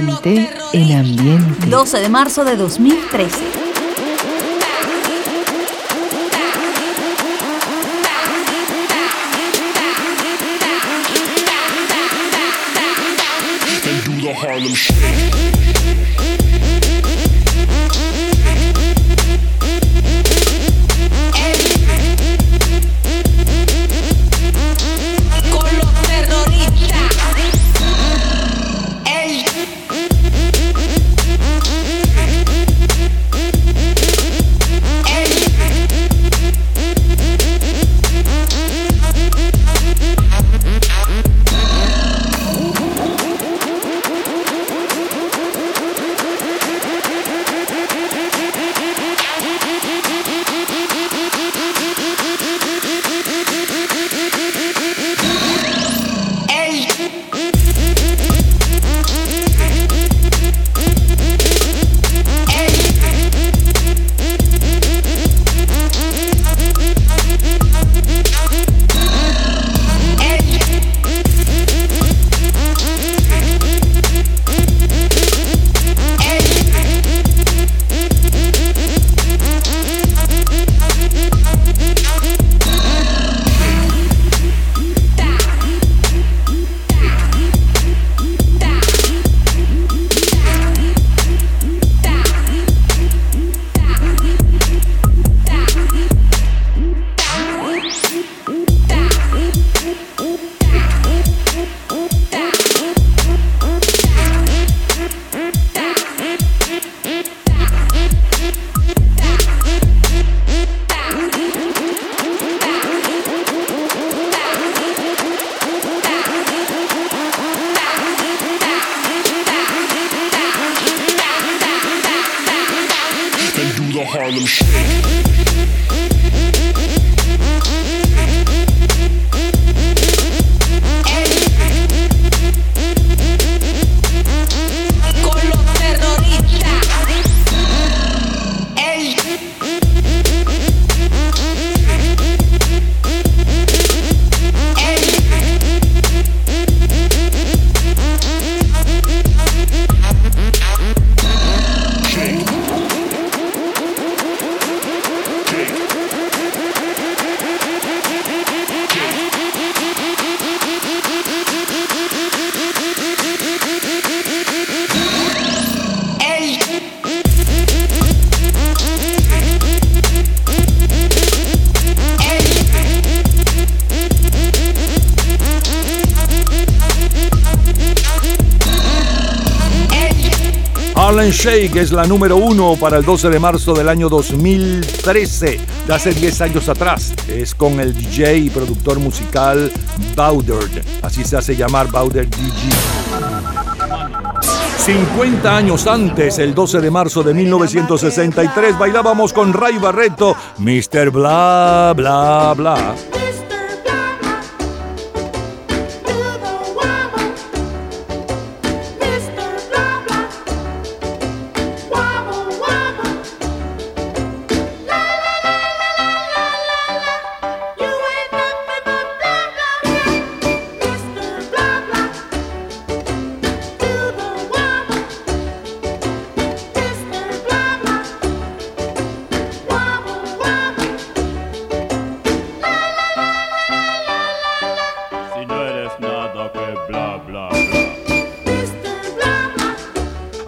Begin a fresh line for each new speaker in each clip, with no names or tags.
Gente en ambiente.
12 de marzo de 2013. Harlem Shake.
Shake es la número uno para el 12 de marzo del año 2013, de hace 10 años atrás. Es con el DJ y productor musical Bowder, así se hace llamar Bowder DJ. 50 años antes, el 12 de marzo de 1963, bailábamos con Ray Barreto, Mr. Bla Bla Bla.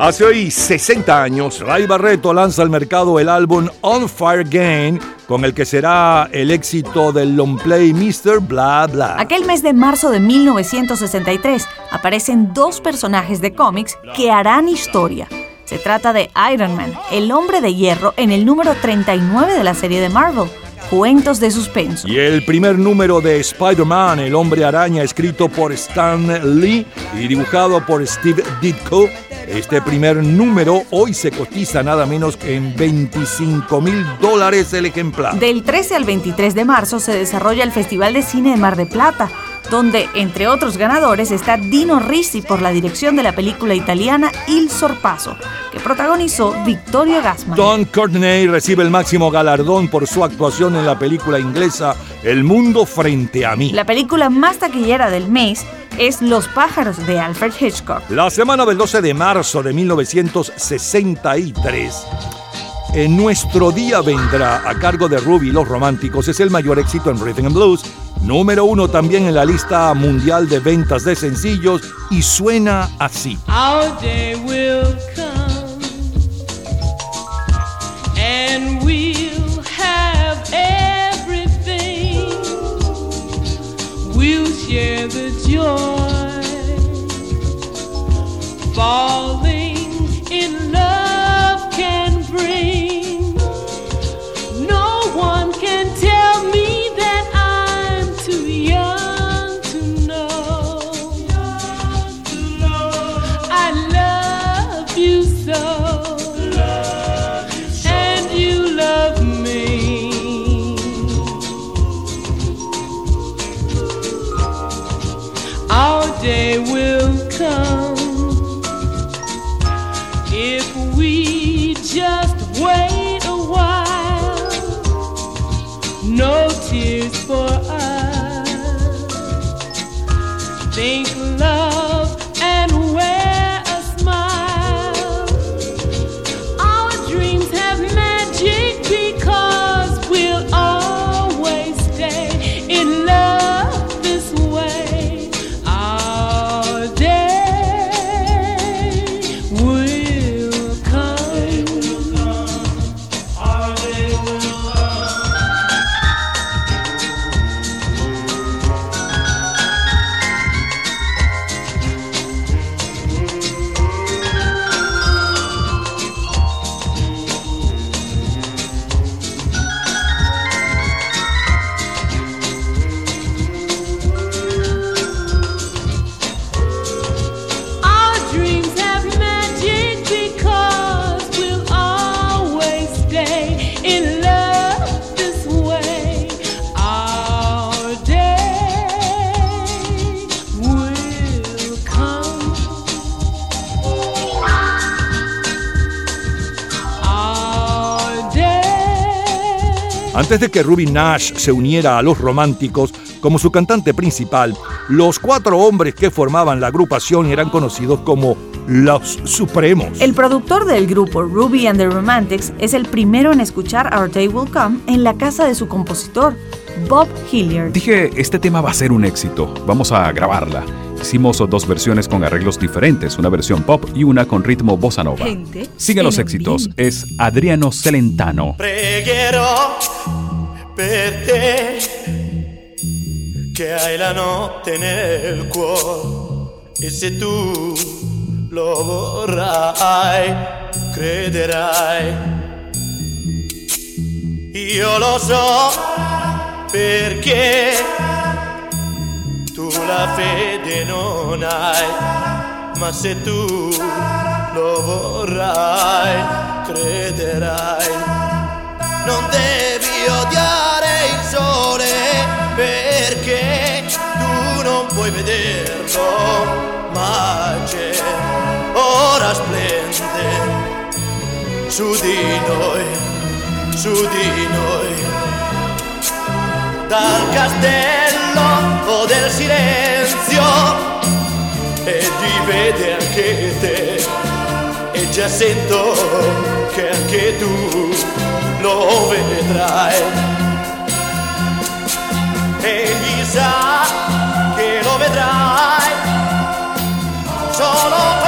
Hace hoy 60 años, Ray Barreto lanza al mercado el álbum On Fire Again, con el que será el éxito del long play Mr. Bla Bla.
Aquel mes de marzo de 1963 aparecen dos personajes de cómics que harán historia. Se trata de Iron Man, el hombre de hierro en el número 39 de la serie de Marvel. Cuentos de suspenso.
Y el primer número de Spider-Man, el hombre araña, escrito por Stan Lee y dibujado por Steve Ditko, este primer número hoy se cotiza nada menos que en 25 mil dólares el ejemplar.
Del 13 al 23 de marzo se desarrolla el Festival de Cine de Mar de Plata, donde, entre otros ganadores, está Dino Risi por la dirección de la película italiana Il Sorpaso, que protagonizó Victoria Gassman.
Don Courtney recibe el máximo galardón por su actuación en la película inglesa El Mundo Frente a mí.
La película más taquillera del mes
es Los pájaros de Alfred Hitchcock.
La semana del 12 de marzo de 1963. En nuestro día vendrá a cargo de Ruby Los Románticos es el mayor éxito en Rhythm and Blues, número uno también en la lista mundial de ventas de sencillos y suena así.
falling
Antes de que Ruby Nash se uniera a los románticos como su cantante principal, los cuatro hombres que formaban la agrupación eran conocidos como los Supremos.
El productor del grupo Ruby and the Romantics es el primero en escuchar Our Day Will Come en la casa de su compositor, Bob Hilliard.
Dije, este tema va a ser un éxito, vamos a grabarla. Hicimos dos versiones con arreglos diferentes, una versión pop y una con ritmo bossa nova. Sigue los éxitos, es Adriano Celentano.
per te che hai la notte nel cuore e se tu lo vorrai, crederai. Io lo so perché tu la fede non hai, ma se tu lo vorrai, crederai non devi odiare il sole perché tu non puoi vederlo, ma c'è, ora splende su di noi, su di noi. Dal castello del silenzio e ti vede anche te e già sento che anche tu lo vedrai. Egli sa che lo vedrai solo con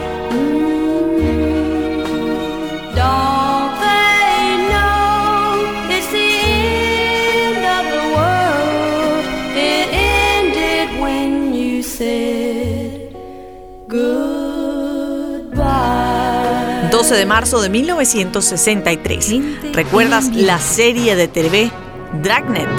12 de marzo de 1963. ¿Recuerdas la serie de TV Dragnet?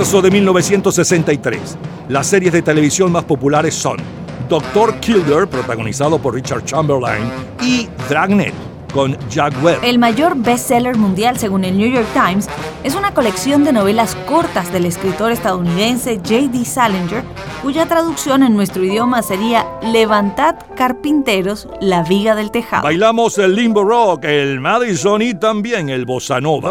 Marzo de 1963. Las series de televisión más populares son Doctor Kildare, protagonizado por Richard Chamberlain, y Dragnet, con Jack Webb.
El mayor bestseller mundial, según el New York Times, es una colección de novelas cortas del escritor estadounidense J.D. Salinger, cuya traducción en nuestro idioma sería Levantad carpinteros la viga del tejado.
Bailamos el limbo rock, el Madison y también el bossa nova.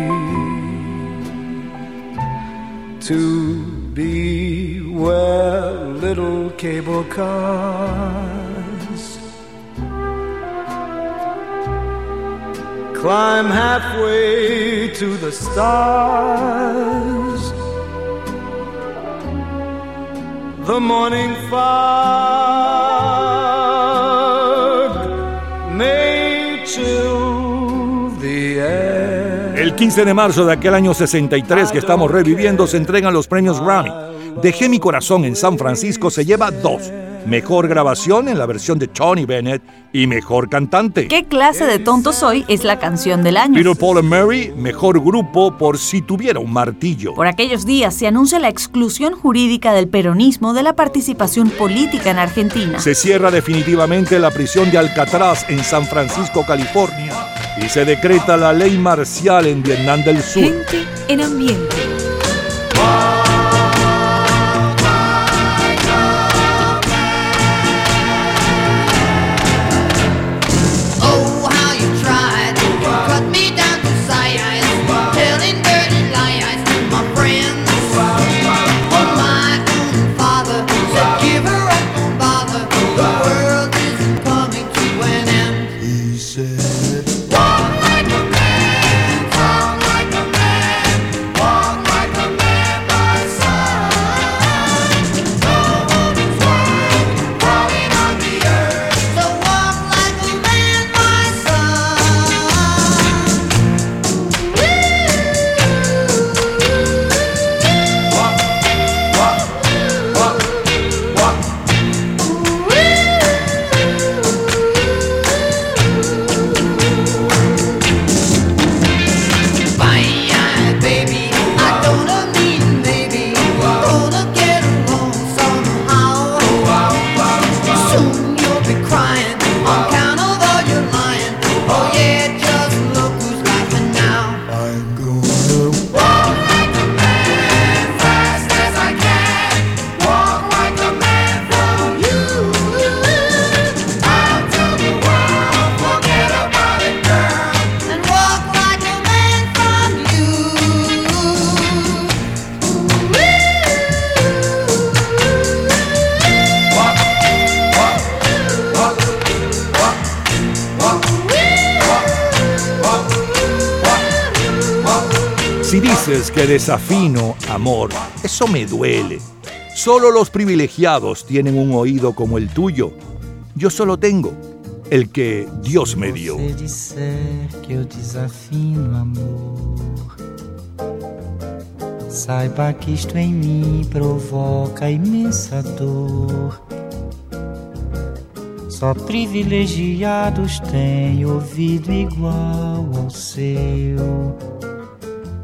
to be where little cable cars climb halfway to the stars. The morning fog may chill.
El 15 de marzo de aquel año 63 que estamos reviviendo se entregan los premios Grammy. Dejé mi corazón en San Francisco se lleva dos. Mejor grabación en la versión de Tony Bennett y mejor cantante.
¿Qué clase de tonto soy? Es la canción del año.
Peter Paul and Mary, mejor grupo por si tuviera un martillo.
Por aquellos días se anuncia la exclusión jurídica del peronismo de la participación política en Argentina.
Se cierra definitivamente la prisión de Alcatraz en San Francisco, California y se decreta la ley marcial en Vietnam del Sur. Dices que desafino, amor, eso me duele. Solo los privilegiados tienen un oído como el tuyo. Yo solo tengo el que Dios me dio.
Saiba que isto em mim provoca imensa dor. Só privilegiados têm ouvido igual ao seu.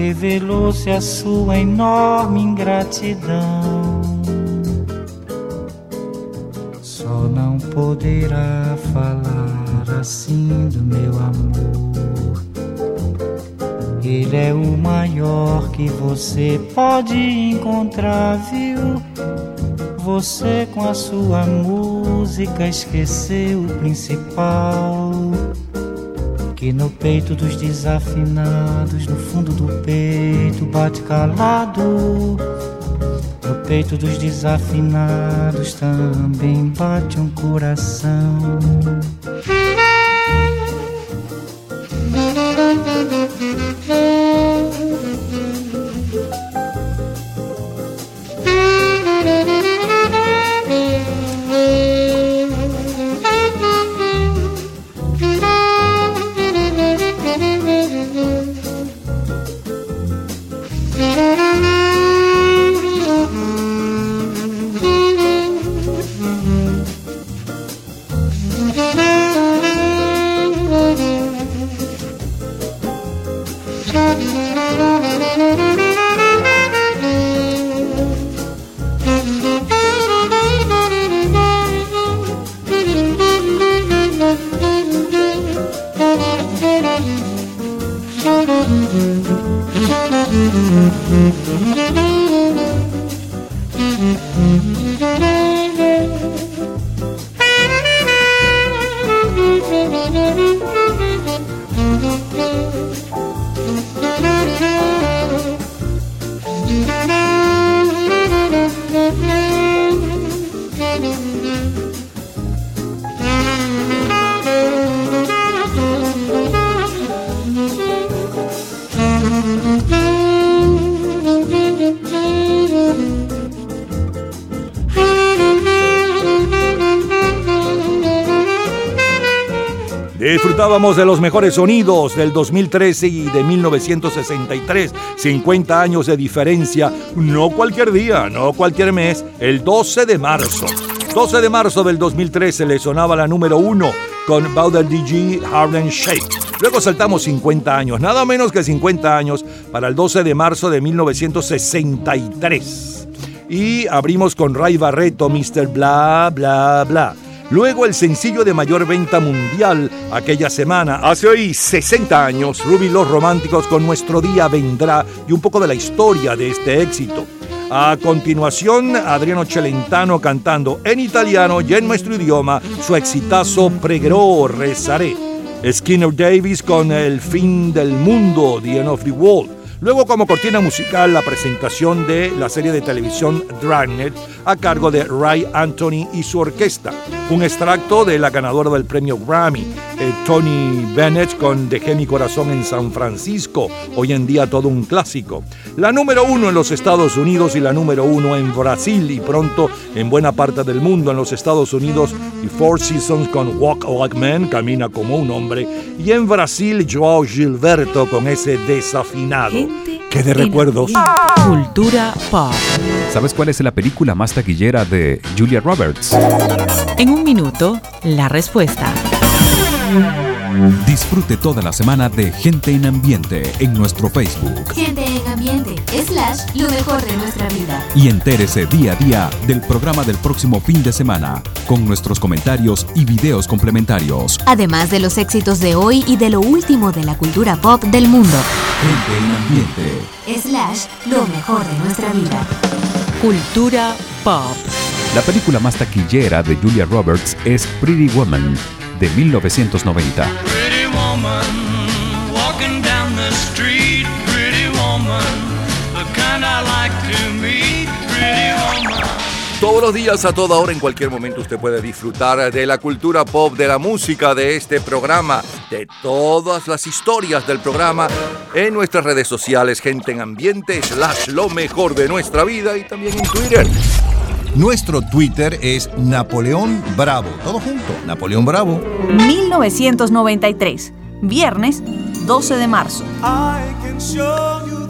Revelou-se a sua enorme ingratidão. Só não poderá falar assim do meu amor. Ele é o maior que você pode encontrar, viu? Você com a sua música esqueceu o principal. Que no peito dos desafinados, no fundo do peito, bate calado. No peito dos desafinados também bate um coração.
Disfrutábamos de los mejores sonidos del 2013 y de 1963. 50 años de diferencia, no cualquier día, no cualquier mes, el 12 de marzo. 12 de marzo del 2013 le sonaba la número 1 con Bowder DG Harlem Shake. Luego saltamos 50 años, nada menos que 50 años, para el 12 de marzo de 1963. Y abrimos con Ray Barreto, Mr. Bla Bla Bla. Luego el sencillo de mayor venta mundial aquella semana. Hace hoy 60 años, Ruby Los Románticos con Nuestro Día Vendrá y un poco de la historia de este éxito. A continuación, Adriano Celentano cantando en italiano y en nuestro idioma su exitazo Pregherò, rezaré. Skinner Davis con El fin del mundo, The End of the World. Luego como cortina musical la presentación de la serie de televisión Dragnet a cargo de Ray Anthony y su orquesta. Un extracto de la ganadora del premio Grammy, eh, Tony Bennett con Dejé mi corazón en San Francisco, hoy en día todo un clásico. La número uno en los Estados Unidos y la número uno en Brasil y pronto en buena parte del mundo en los Estados Unidos y Four Seasons con Walk Like Man, Camina como un hombre, y en Brasil Joao Gilberto con ese desafinado. Qué de recuerdos.
Cultura pop.
¿Sabes cuál es la película más taquillera de Julia Roberts?
En un minuto, la respuesta.
Disfrute toda la semana de Gente en Ambiente en nuestro Facebook.
Gente en Ambiente, slash, lo mejor de nuestra vida.
Y entérese día a día del programa del próximo fin de semana, con nuestros comentarios y videos complementarios.
Además de los éxitos de hoy y de lo último de la cultura pop del mundo.
Gente en Ambiente.
Slash, lo mejor de nuestra vida.
Cultura pop.
La película más taquillera de Julia Roberts es Pretty Woman, de 1990.
Pretty woman, walking down the street,
Todos los días, a toda hora, en cualquier momento, usted puede disfrutar de la cultura pop, de la música, de este programa, de todas las historias del programa en nuestras redes sociales, gente en ambiente, slash lo mejor de nuestra vida y también en Twitter. Nuestro Twitter es Napoleón Bravo. Todo junto, Napoleón Bravo.
1993, viernes 12 de marzo.
I can show you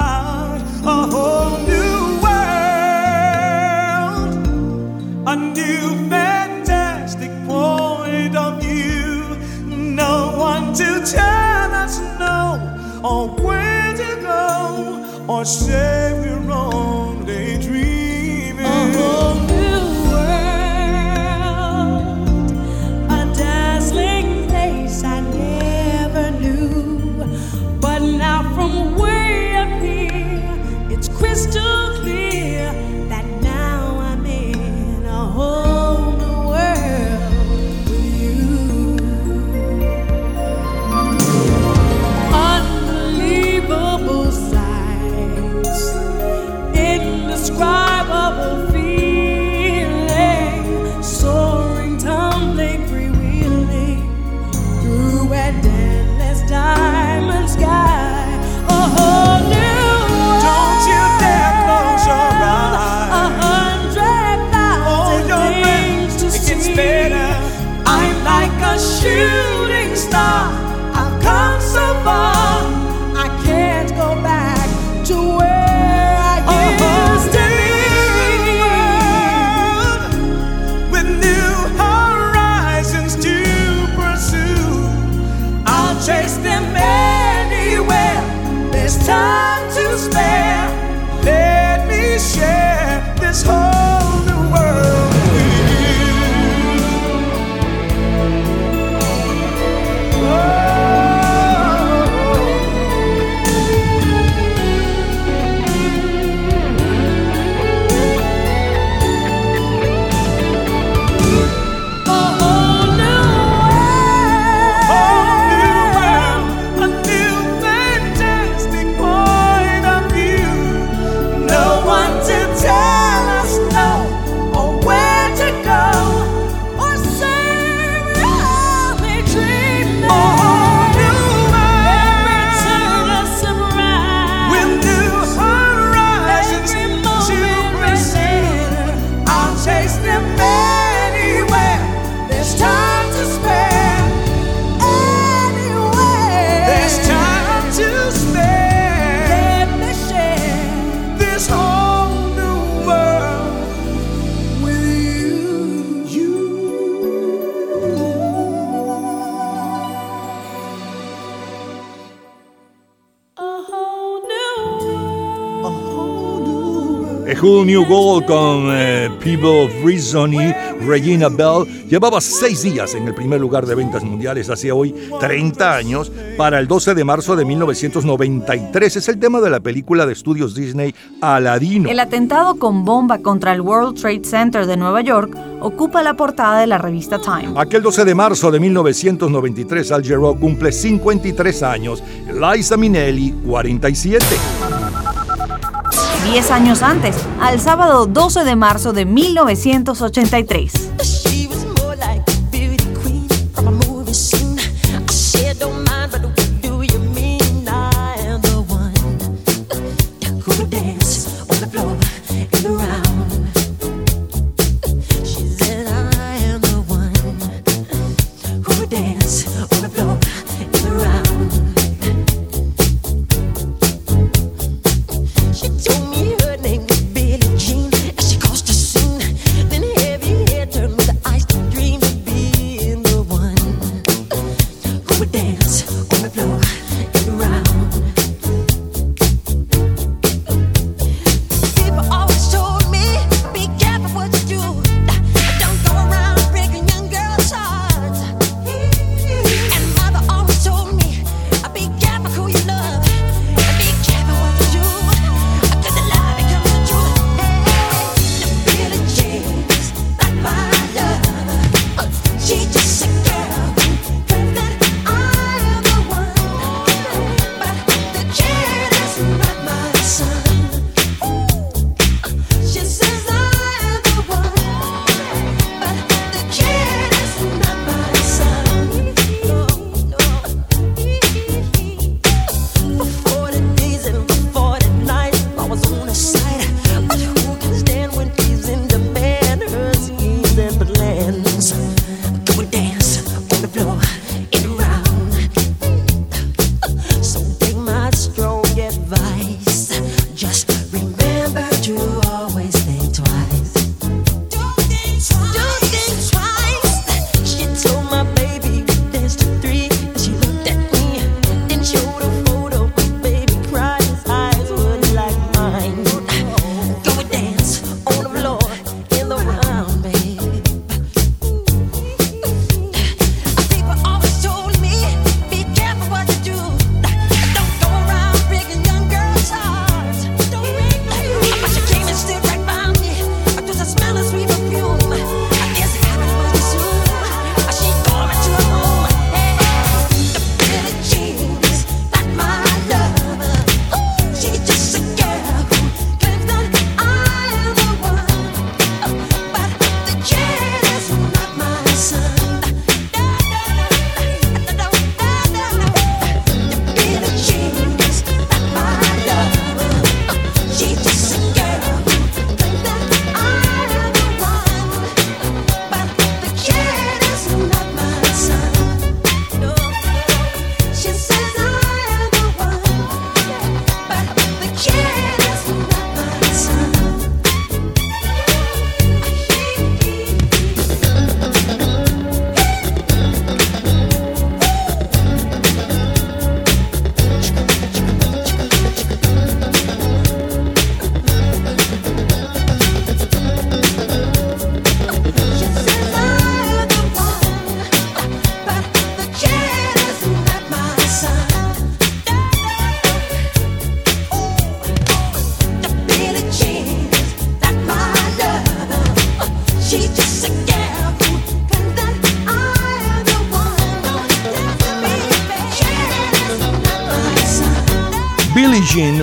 new fantastic point of view. No one to tell us no, or where to go, or say we're
New Gold con eh, People of Reason y Regina Bell llevaba seis días en el primer lugar de ventas mundiales, hace hoy 30 años, para el 12 de marzo de 1993. Es el tema de la película de estudios Disney Aladino.
El atentado con bomba contra el World Trade Center de Nueva York ocupa la portada de la revista Time.
Aquel 12 de marzo de 1993, Al Jarreau cumple 53 años, Liza Minnelli 47.
Diez años antes, al sábado 12 de marzo de 1983.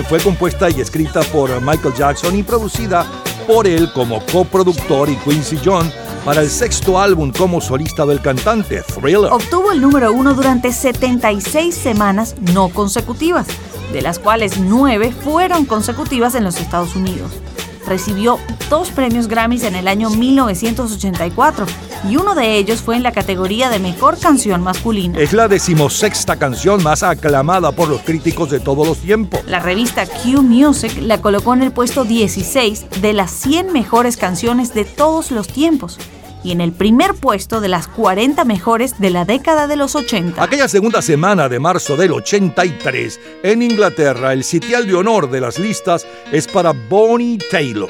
Fue compuesta y escrita por Michael Jackson y producida por él como coproductor y Quincy John para el sexto álbum como solista del cantante, Thriller.
Obtuvo el número uno durante 76 semanas no consecutivas, de las cuales nueve fueron consecutivas en los Estados Unidos. Recibió dos premios Grammys en el año 1984 y uno de ellos fue en la categoría de mejor canción masculina.
Es la decimosexta canción más aclamada por los críticos de todos los tiempos.
La revista Q Music la colocó en el puesto 16 de las 100 mejores canciones de todos los tiempos y en el primer puesto de las 40 mejores de la década de los 80.
Aquella segunda semana de marzo del 83, en Inglaterra, el sitial de honor de las listas es para Bonnie Taylor.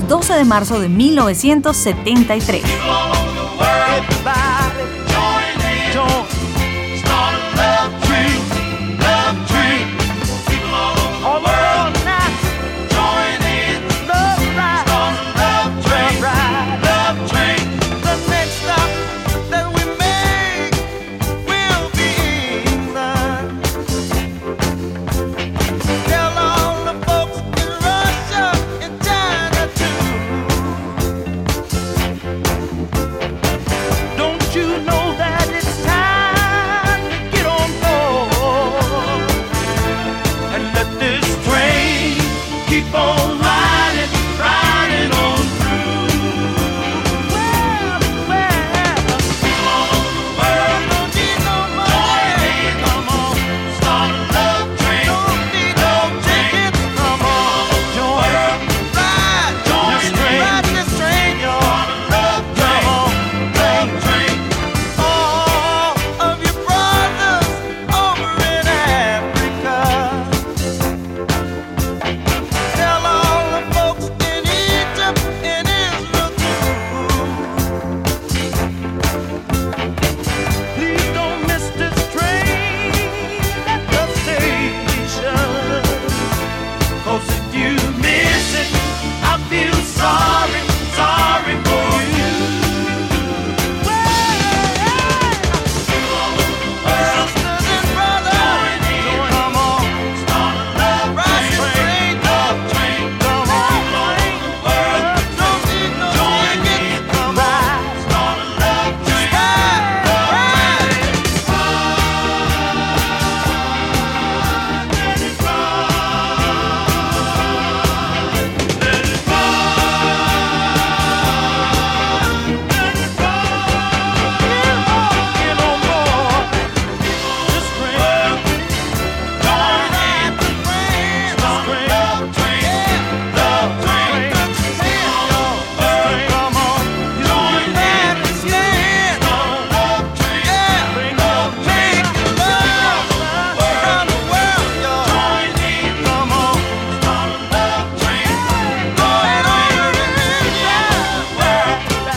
12 de marzo de 1973.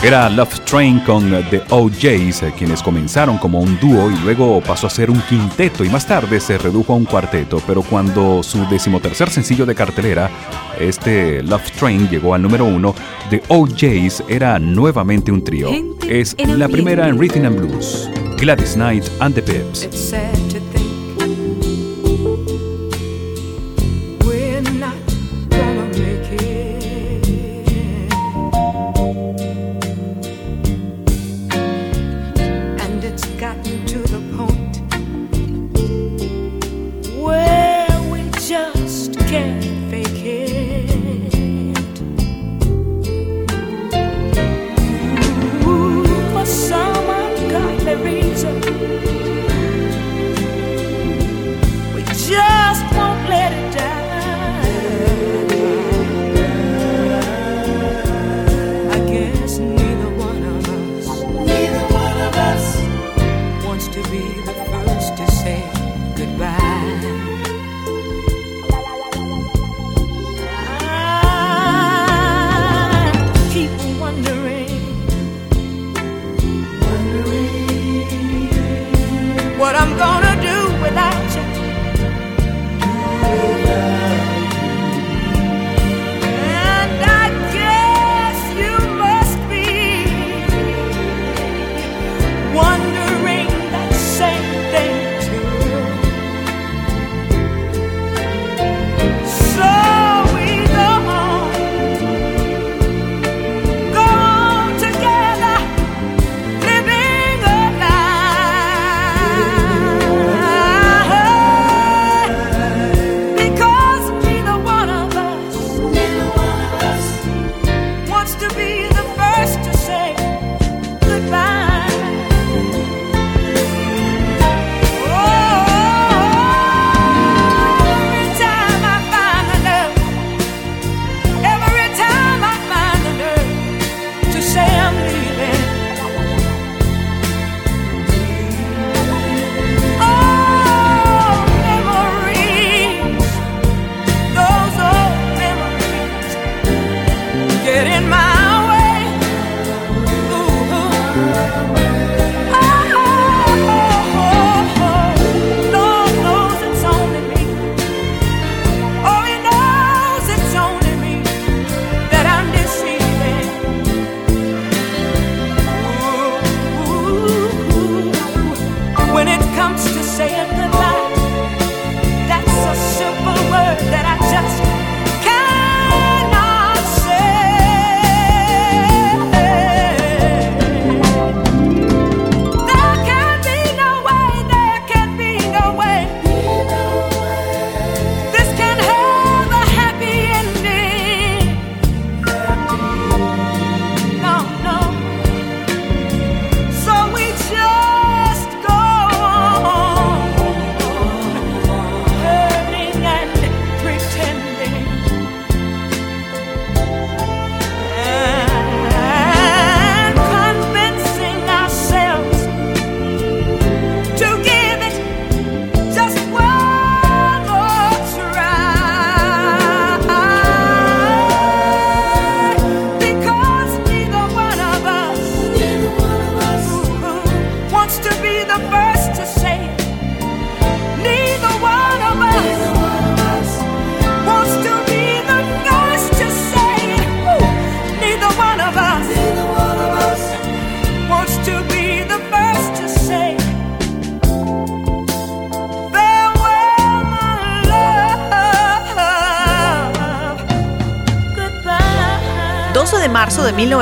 Era Love Train con The OJs, eh, quienes comenzaron como un dúo y luego pasó a ser un quinteto y más tarde se redujo a un cuarteto, pero cuando su decimotercer sencillo de cartelera, este Love Train, llegó al número uno, The OJs era nuevamente un trío. Es la primera en Rhythm and Blues, Gladys Knight and the Pips.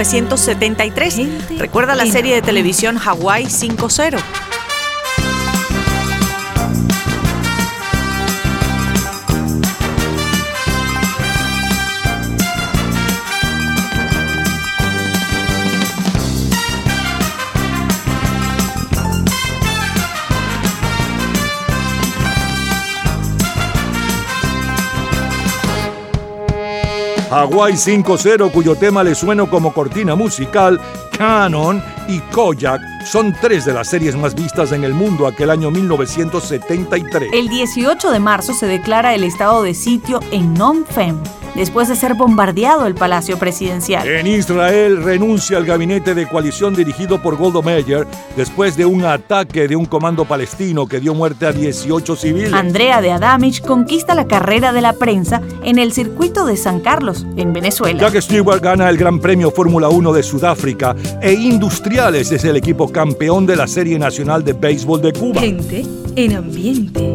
1973. Recuerda la serie de televisión Hawaii 5-0.
Hawaii 5-0, cuyo tema le suena como cortina musical, Canon y Koyak son tres de las series más vistas en el mundo aquel año 1973.
El 18 de marzo se declara el estado de sitio en Phnom Penh, después de ser bombardeado el palacio presidencial.
En Israel renuncia al gabinete de coalición dirigido por Golda Meir después de un ataque de un comando palestino que dio muerte a 18 civiles.
Andrea de Adamich conquista la carrera de la prensa en el circuito de San Carlos, en Venezuela.
Jack Stewart gana el Gran Premio Fórmula 1 de Sudáfrica e Industriales es el equipo campeón de la Serie Nacional de Béisbol de Cuba.
Gente en ambiente.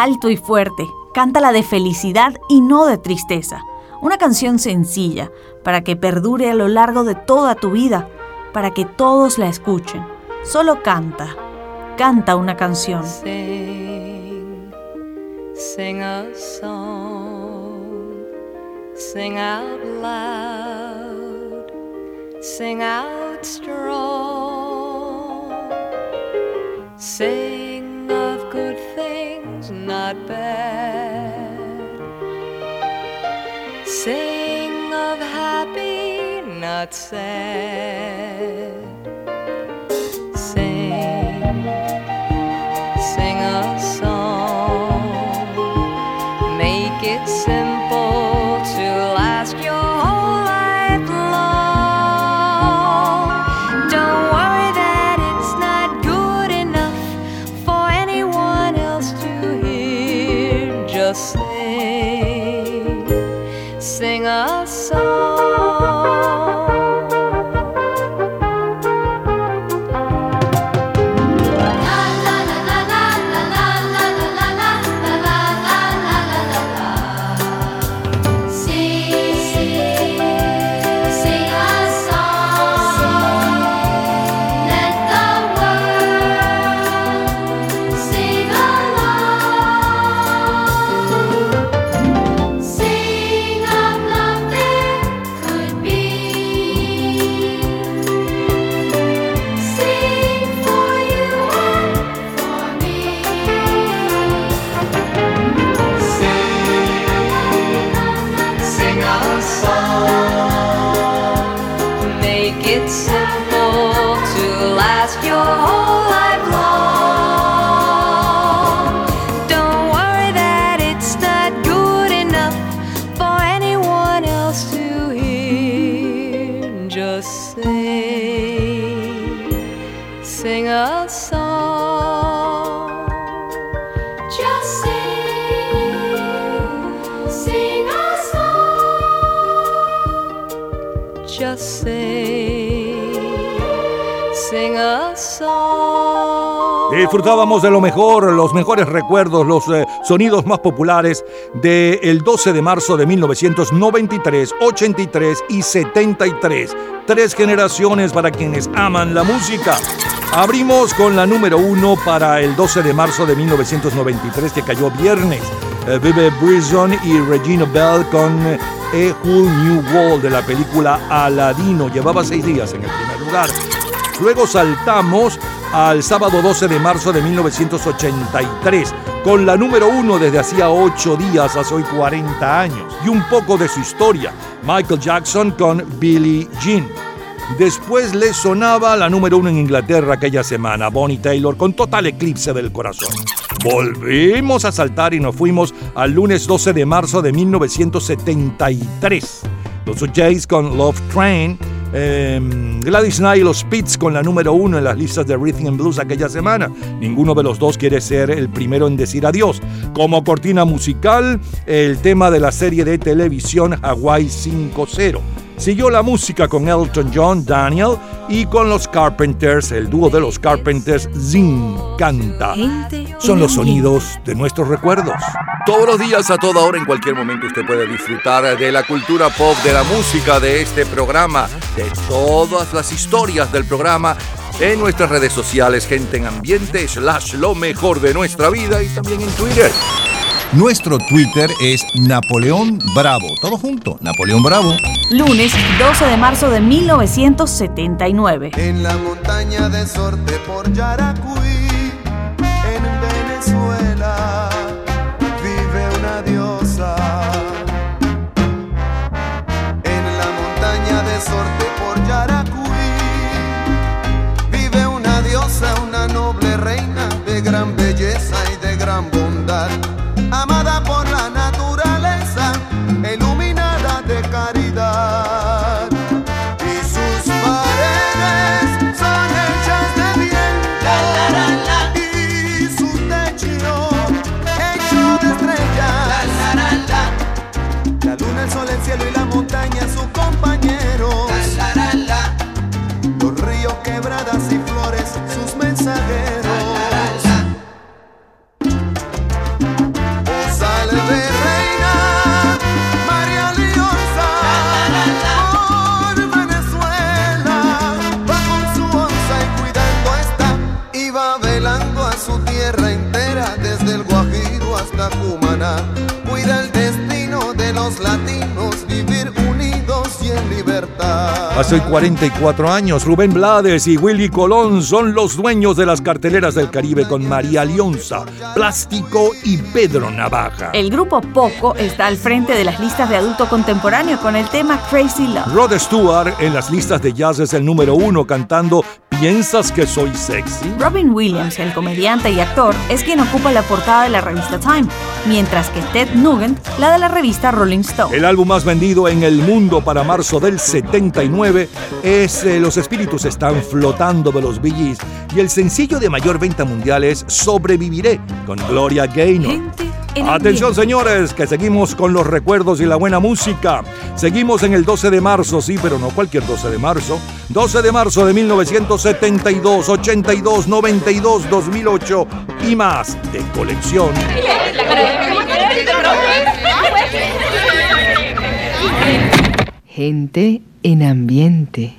Alto y fuerte, cántala de felicidad y no de tristeza. Una canción sencilla, para que perdure a lo largo de toda tu vida, para que todos la escuchen. Solo canta, canta una canción.
Sing, sing a song, sing out loud, sing out strong, not bad, sing of happy, not sad.
Disfrutábamos de lo mejor, los mejores recuerdos, los eh, sonidos más populares del 12 de marzo de 1993, 83 y 73. Tres generaciones para quienes aman la música. Abrimos con la número uno para el 12 de marzo de 1993 que cayó viernes. Eh, Vive Brison y Regina Bell con eh, A Whole New World de la película Aladino. Llevaba seis días en el primer lugar. Luego saltamos al sábado 12 de marzo de 1983 con la número uno desde hacía ocho días, hace hoy 40 años, y un poco de su historia, Michael Jackson con Billie Jean. Después le sonaba la número uno en Inglaterra aquella semana, Bonnie Taylor con Total Eclipse del Corazón. Volvimos a saltar y nos fuimos al lunes 12 de marzo de 1973. Los Jays con Love Train, eh, Gladys Knight y los Spits con la número uno en las listas de Rhythm and Blues aquella semana. Ninguno de los dos quiere ser el primero en decir adiós. Como cortina musical, el tema de la serie de televisión Hawaii 5-0. Siguió la música con Elton John, Daniel y con los Carpenters, el dúo de los Carpenters, Zing Canta. Son los sonidos de nuestros recuerdos.
Todos los días, a toda hora, en cualquier momento, usted puede disfrutar de la cultura pop, de la música, de este programa, de todas las historias del programa en nuestras redes sociales, gente en ambiente, slash lo mejor de nuestra vida y también en Twitter.
Nuestro Twitter es Napoleón Bravo. Todo junto, Napoleón Bravo.
Lunes 12 de marzo de 1979.
En la montaña de Sorte por Yaracuy,
Hace 44 años, Rubén Blades y Willy Colón son los dueños de las carteleras del Caribe con María Lionza, Plástico y Pedro Navaja.
El grupo Poco está al frente de las listas de adulto contemporáneo con el tema Crazy Love.
Rod Stewart en las listas de jazz es el número uno cantando ¿Piensas que soy sexy?
Robin Williams, el comediante y actor, es quien ocupa la portada de la revista Time, mientras que Ted Nugent la de la revista Rolling Stone.
El álbum más vendido en el mundo para marzo del 79 es eh, Los espíritus están flotando de los Bee Gees y el sencillo de mayor venta mundial es Sobreviviré con Gloria Gaynor. Atención señores, que seguimos con los recuerdos y la buena música. Seguimos en el 12 de marzo, sí, pero no cualquier 12 de marzo. 12 de marzo de 1972, 82, 92, 2008 y más de colección.
Gente en ambiente.